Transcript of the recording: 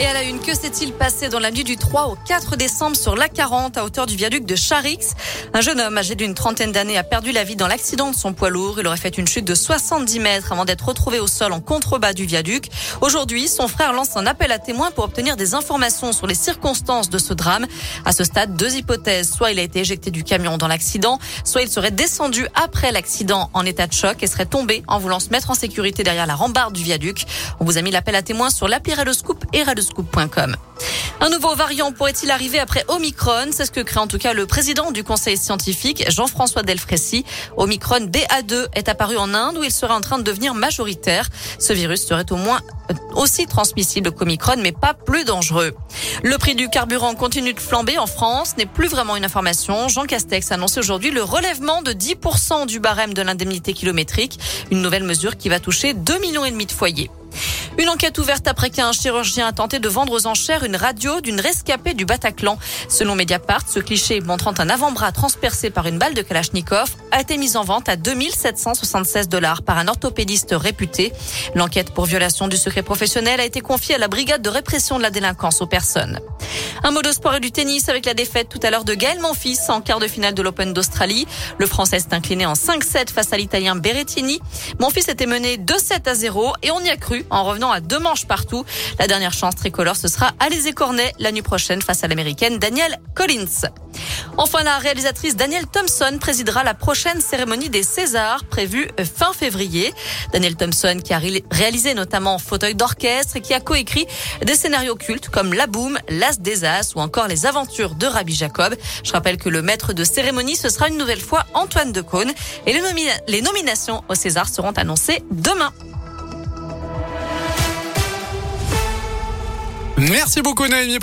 Et à la une, que s'est-il passé dans la nuit du 3 au 4 décembre sur l'A40 à hauteur du viaduc de Charix Un jeune homme âgé d'une trentaine d'années a perdu la vie dans l'accident de son poids lourd. Il aurait fait une chute de 70 mètres avant d'être retrouvé au sol en contrebas du viaduc. Aujourd'hui, son frère lance un appel à témoins pour obtenir des informations sur les circonstances de ce drame. À ce stade, deux hypothèses. Soit il a été éjecté du camion dans l'accident, soit il serait descendu après l'accident en état de choc et serait tombé en voulant se mettre en sécurité derrière la rambarde du viaduc. On vous a mis l'appel à témoins sur l'appli Radoscoop et Un nouveau variant pourrait-il arriver après Omicron? C'est ce que crée en tout cas le président du conseil scientifique, Jean-François Delfrécy. Omicron BA2 est apparu en Inde où il serait en train de devenir majoritaire. Ce virus serait au moins aussi transmissible qu'Omicron, mais pas plus dangereux. Le prix du carburant continue de flamber en France, n'est plus vraiment une information. Jean Castex a annoncé aujourd'hui le relèvement de 10% du barème de l'indemnité kilométrique, une nouvelle mesure qui va toucher 2 millions de foyers. Une enquête ouverte après qu'un chirurgien a tenté de vendre aux enchères une radio d'une rescapée du Bataclan. Selon Mediapart, ce cliché montrant un avant-bras transpercé par une balle de Kalachnikov a été mis en vente à 2776 dollars par un orthopédiste réputé. L'enquête pour violation du secret professionnel a été confiée à la brigade de répression de la délinquance aux personnes. Un mot de sport et du tennis avec la défaite tout à l'heure de Gaël Monfils en quart de finale de l'Open d'Australie. Le Français s'est incliné en 5-7 face à l'Italien Berrettini. Monfils était mené 2-7 à 0 et on y a cru en revenant à deux manches partout. La dernière chance tricolore, ce sera à les Cornet la nuit prochaine face à l'américaine Danielle Collins. Enfin, la réalisatrice Danielle Thompson présidera la prochaine cérémonie des Césars prévue fin février. Danielle Thompson qui a réalisé notamment Fauteuil d'orchestre et qui a coécrit des scénarios cultes comme La Boom, L'As des Ou encore Les Aventures de Rabbi Jacob. Je rappelle que le maître de cérémonie, ce sera une nouvelle fois Antoine Decaune et les, nominations aux Césars seront annoncées demain. Merci beaucoup Naomi.